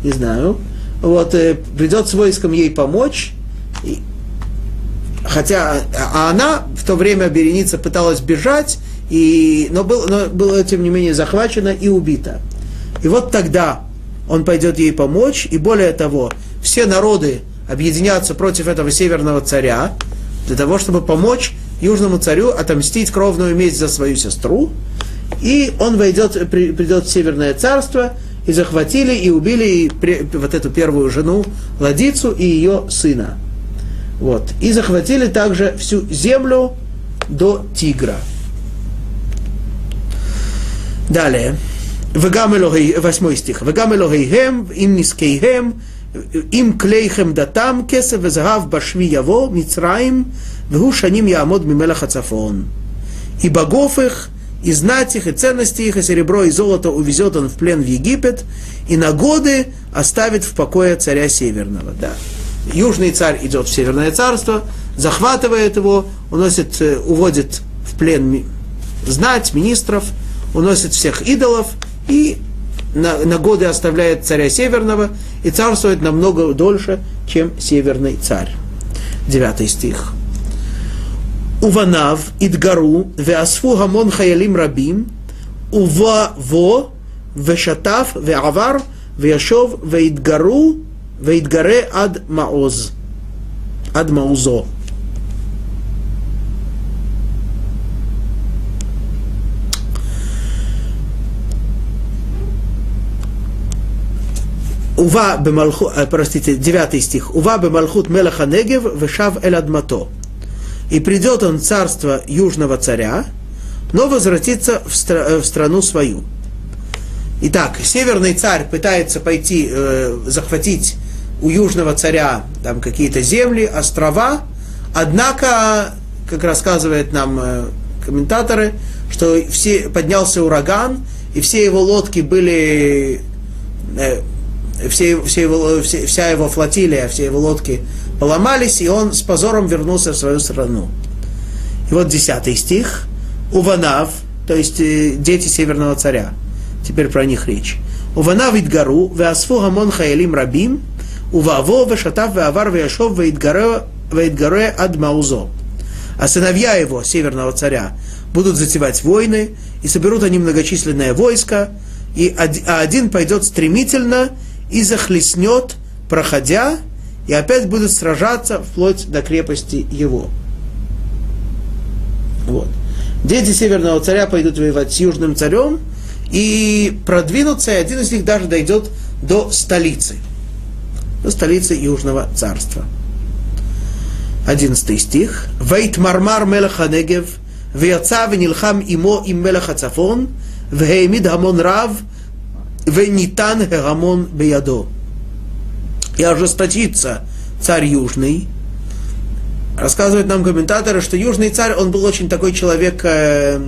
не знаю, вот, э, придет с войском ей помочь, и, хотя а она в то время Береница пыталась бежать, и, но, был, но была, тем не менее, захвачена и убита. И вот тогда он пойдет ей помочь, и более того, все народы объединятся против этого северного царя, для того, чтобы помочь южному царю отомстить кровную месть за свою сестру, и он войдет, придет в Северное царство, и захватили, и убили и при, вот эту первую жену Ладицу и ее сына. Вот. И захватили также всю землю до Тигра. Далее. Восьмой стих. Вегам им им клейхем датам кесев везагав башми яво Мицраим вгу шаним ямод мимелах ацафон. И богов их, и знать их, и ценности их, и серебро, и золото увезет он в плен в Египет, и на годы оставит в покое царя Северного. Да. Южный царь идет в Северное царство, захватывает его, уносит, уводит в плен знать, министров, уносит всех идолов и на, на годы оставляет царя Северного и царствует намного дольше, чем Северный царь. Девятый стих. Уванав идгару веасфу гамон хаялим рабим ува во вешатав веавар вешов веидгару веидгаре ад маоз. Ад маузо. Ува бемалхут, eh, простите, девятый стих. Ува бемалхут мелаха негев вешав эль адмато. И придет он в царство южного царя, но возвратится в, стра- э, в страну свою. Итак, северный царь пытается пойти э, захватить у южного царя там какие-то земли, острова, однако, как рассказывают нам э, комментаторы, что все, поднялся ураган, и все его лодки были э, все, все его, все, вся его флотилия, все его лодки поломались, и он с позором вернулся в свою страну. И вот десятый стих. Уванав, то есть э, дети северного царя. Теперь про них речь. Уванав идгару, веасфу гамон хаялим рабим, уваво вешатав веавар веяшов веидгаре ад маузо. А сыновья его, северного царя, будут затевать войны, и соберут они многочисленное войско, и, а один пойдет стремительно и захлестнет, проходя, и опять будут сражаться вплоть до крепости его. Вот. Дети северного царя пойдут воевать с южным царем и продвинутся, и один из них даже дойдет до столицы, до столицы южного царства. Одиннадцатый стих. Вейт мармар мелеха негев, ויצא ונלחם עמו עם מלך הצפון, והעמיד המון רב, Венитан Герамон Беядо. И ожесточится царь Южный. Рассказывают нам комментаторы, что Южный царь, он был очень такой человек, э,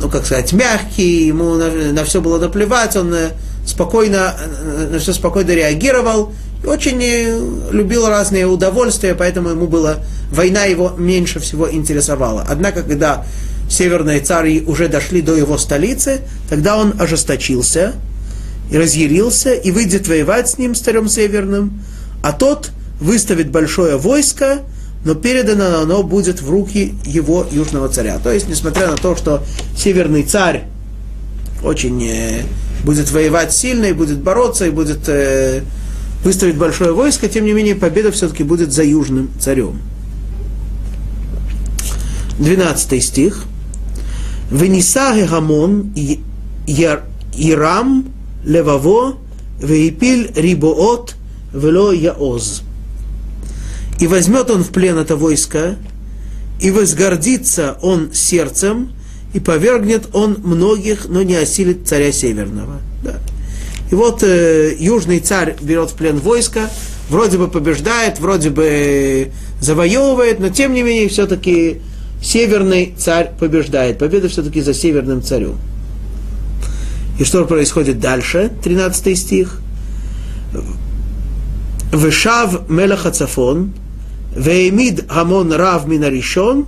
ну, как сказать, мягкий, ему на, на все было наплевать, он э, спокойно, э, на все спокойно реагировал, очень любил разные удовольствия, поэтому ему было, война его меньше всего интересовала. Однако, когда северные цари уже дошли до его столицы, тогда он ожесточился и разъярился, и выйдет воевать с ним, с царем северным, а тот выставит большое войско, но передано оно будет в руки его южного царя. То есть, несмотря на то, что северный царь очень э, будет воевать сильно и будет бороться, и будет э, выставить большое войско, тем не менее победа все-таки будет за южным царем. 12 стих. Вениса Гамон Ирам Леваво Веипиль Рибоот Вело Яоз. И возьмет он в плен это войско, и возгордится он сердцем, и повергнет он многих, но не осилит царя Северного. Да. И вот э, южный царь берет в плен войско, вроде бы побеждает, вроде бы завоевывает, но тем не менее все-таки Северный царь побеждает. Победа все-таки за северным царем. И что происходит дальше? 13 стих. Вышав мелаха цафон, веймид хамон рав минаришон,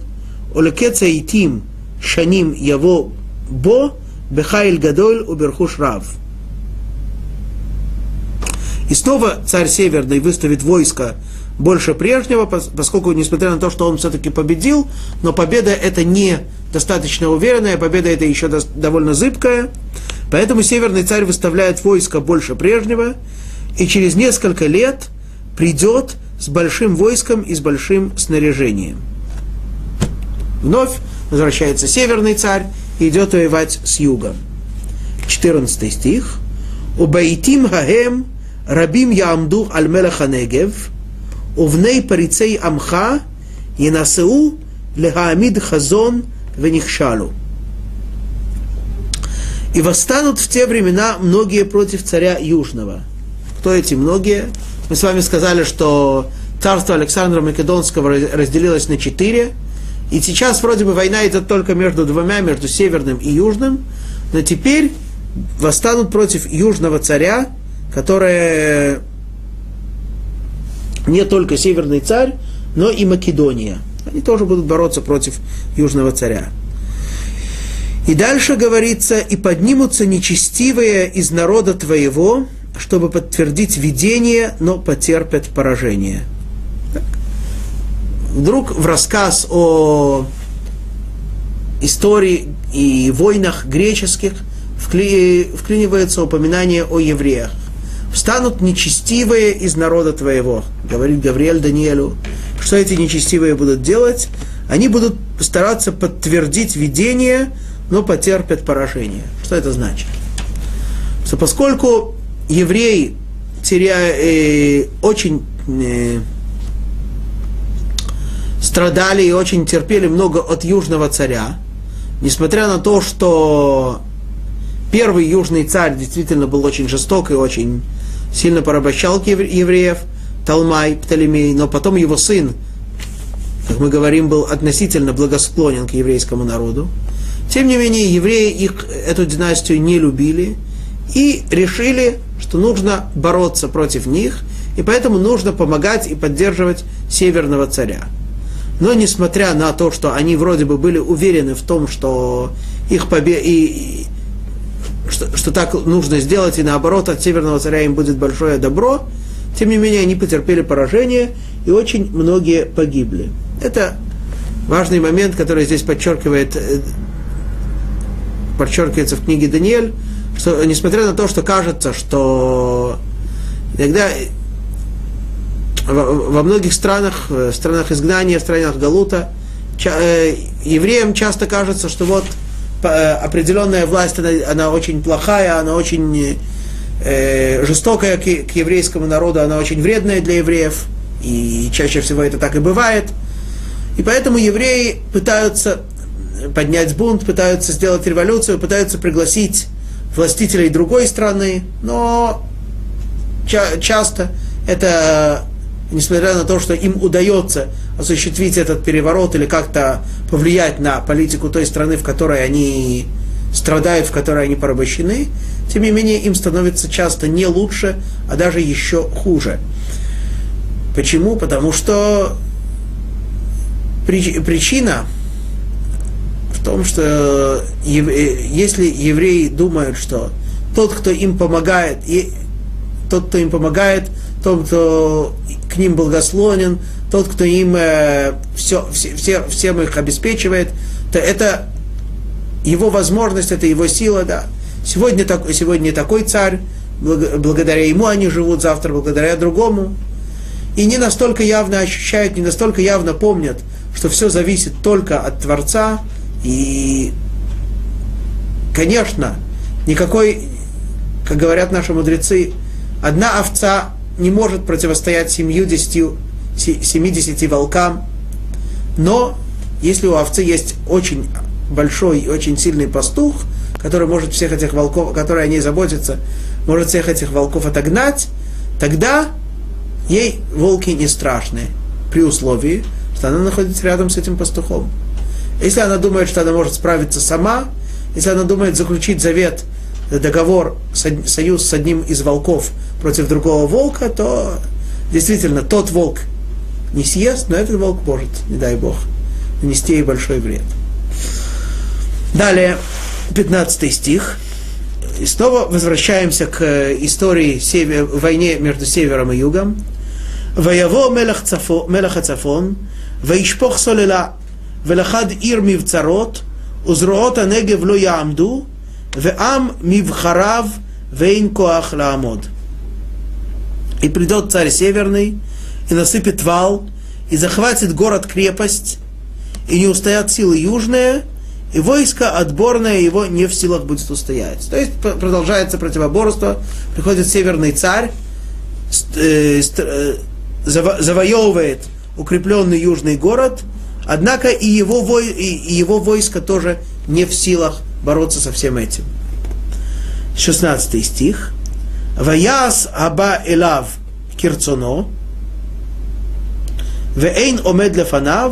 олекеца итим шаним яво бо, бехаил гадоль уберхуш рав. И снова царь Северный выставит войско больше прежнего, поскольку, несмотря на то, что он все-таки победил, но победа это не достаточно уверенная, победа это еще довольно зыбкая. Поэтому Северный царь выставляет войско больше прежнего, и через несколько лет придет с большим войском и с большим снаряжением. Вновь возвращается северный царь и идет воевать с юга. 14 стих. Убайтим хагем рабим ямду аль увней парицей амха янасеу легаамид хазон венихшалу. И восстанут в те времена многие против царя Южного. Кто эти многие? Мы с вами сказали, что царство Александра Македонского разделилось на четыре. И сейчас вроде бы война идет только между двумя, между северным и южным. Но теперь восстанут против южного царя, который не только северный царь, но и Македония. Они тоже будут бороться против южного царя. И дальше говорится, и поднимутся нечестивые из народа твоего, чтобы подтвердить видение, но потерпят поражение. Вдруг в рассказ о истории и войнах греческих вкли... вклинивается упоминание о евреях. «Встанут нечестивые из народа твоего», говорит Гавриэль Даниэлю. Что эти нечестивые будут делать? Они будут стараться подтвердить видение, но потерпят поражение. Что это значит? Что поскольку евреи теряя, э, очень э, страдали и очень терпели много от южного царя, несмотря на то, что первый южный царь действительно был очень жесток и очень сильно порабощал евреев, Талмай, Птолемей, но потом его сын, как мы говорим, был относительно благосклонен к еврейскому народу. Тем не менее, евреи их, эту династию не любили и решили что нужно бороться против них, и поэтому нужно помогать и поддерживать северного царя. Но несмотря на то, что они вроде бы были уверены в том, что их побе... и, и что, что так нужно сделать, и наоборот, от северного царя им будет большое добро, тем не менее они потерпели поражение, и очень многие погибли. Это важный момент, который здесь подчеркивает, э, подчеркивается в книге Даниэль, что несмотря на то, что кажется, что иногда во многих странах, в э, странах изгнания, в странах Галута, э, евреям часто кажется, что вот определенная власть, она, она очень плохая, она очень э, жестокая к, к еврейскому народу, она очень вредная для евреев, и чаще всего это так и бывает. И поэтому евреи пытаются поднять бунт, пытаются сделать революцию, пытаются пригласить властителей другой страны, но ча- часто это, несмотря на то, что им удается осуществить этот переворот или как-то повлиять на политику той страны, в которой они страдают, в которой они порабощены, тем не менее им становится часто не лучше, а даже еще хуже. Почему? Потому что причина в том, что если евреи думают, что тот, кто им помогает, тот, кто им помогает, тот, кто к ним благословен, тот, кто им э, все, все, все, всем их обеспечивает, то это его возможность, это его сила, да. Сегодня, так, сегодня такой царь, благодаря ему они живут, завтра благодаря другому. И не настолько явно ощущают, не настолько явно помнят, что все зависит только от Творца. И, конечно, никакой, как говорят наши мудрецы, одна овца не может противостоять 70, 70 волкам, но если у овцы есть очень большой и очень сильный пастух, который может всех этих волков, который о ней заботится, может всех этих волков отогнать, тогда ей волки не страшны, при условии, что она находится рядом с этим пастухом. Если она думает, что она может справиться сама, если она думает заключить завет, договор, союз с одним из волков против другого волка, то действительно тот волк не съест, но этот волк может, не дай бог, нанести ей большой вред. Далее, 15 стих. И снова возвращаемся к э, истории север, войне между севером и югом. «Ваяво мелах цафон, ваишпох солела, велахад ир мивцарот, узруот анегев ло яамду, Веам мивхарав вейн коах лаамод. И придет царь северный, и насыпет вал, и захватит город-крепость, и не устоят силы южные, и войско отборное его не в силах будет устоять. То есть продолжается противоборство, приходит северный царь, э, э, завоевывает укрепленный южный город, однако и его, вой, и его войско тоже не в силах бороться со всем этим. 16 стих. Ваяс аба элав кирцоно, ואין עומד לפניו,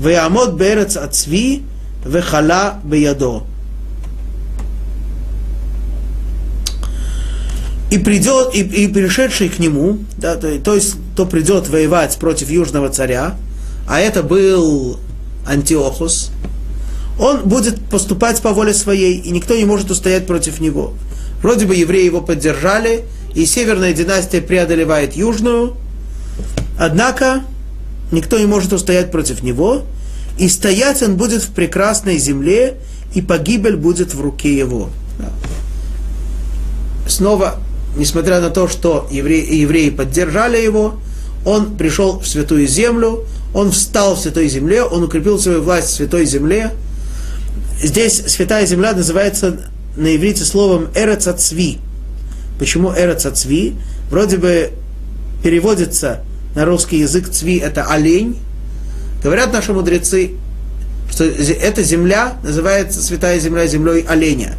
ויעמוד בארץ הצבי, וחלה בידו. И придет, и, и пришедший к нему, да, то, то есть, кто придет воевать против южного царя, а это был Антиохус, он будет поступать по воле своей, и никто не может устоять против него. Вроде бы евреи его поддержали, и северная династия преодолевает южную, однако никто не может устоять против него, и стоять он будет в прекрасной земле, и погибель будет в руке его. Снова, несмотря на то, что евреи, евреи поддержали его, он пришел в святую землю, он встал в святой земле, он укрепил свою власть в святой земле. Здесь святая земля называется на иврите словом эрецацви. Почему эрецацви? Вроде бы переводится на русский язык цви это олень, Говорят наши мудрецы, что эта земля называется святая земля землей оленя.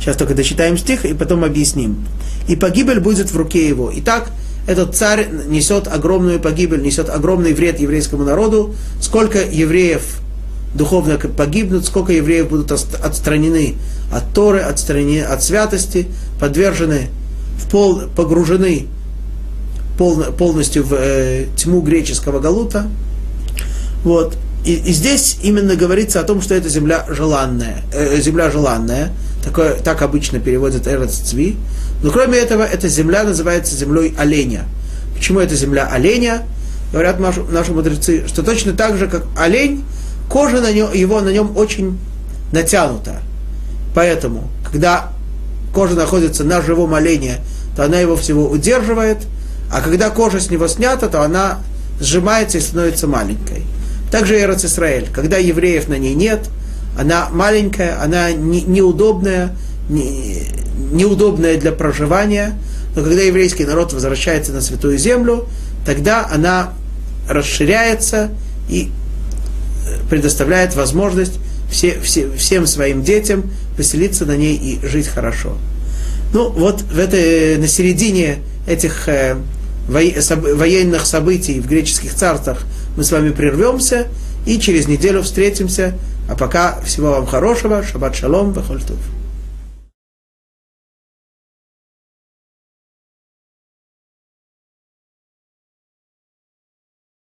Сейчас только дочитаем стих и потом объясним. И погибель будет в руке его. Итак, этот царь несет огромную погибель, несет огромный вред еврейскому народу. Сколько евреев духовно погибнут, сколько евреев будут отстранены от Торы, отстранены от святости, подвержены, в пол, погружены пол, полностью в э, тьму греческого галута. Вот. И, и здесь именно говорится о том, что это земля желанная. Э, земля желанная. Такое, так обычно переводят Эрец Цви. Но кроме этого, эта земля называется землей оленя. Почему это земля оленя? Говорят наши, наши мудрецы, что точно так же, как олень, кожа на нем, его на нем очень натянута. Поэтому, когда кожа находится на живом олене, то она его всего удерживает, а когда кожа с него снята, то она сжимается и становится маленькой. Также Эрец Исраэль, когда евреев на ней нет, она маленькая, она не, неудобная, не, неудобная для проживания, но когда еврейский народ возвращается на Святую Землю, тогда она расширяется и предоставляет возможность все, все, всем своим детям поселиться на ней и жить хорошо. Ну, вот в этой, на середине этих э, военных событий в греческих царствах мы с вами прервемся и через неделю встретимся. А пока всего вам хорошего. Шаббат шалом. Бахольтув.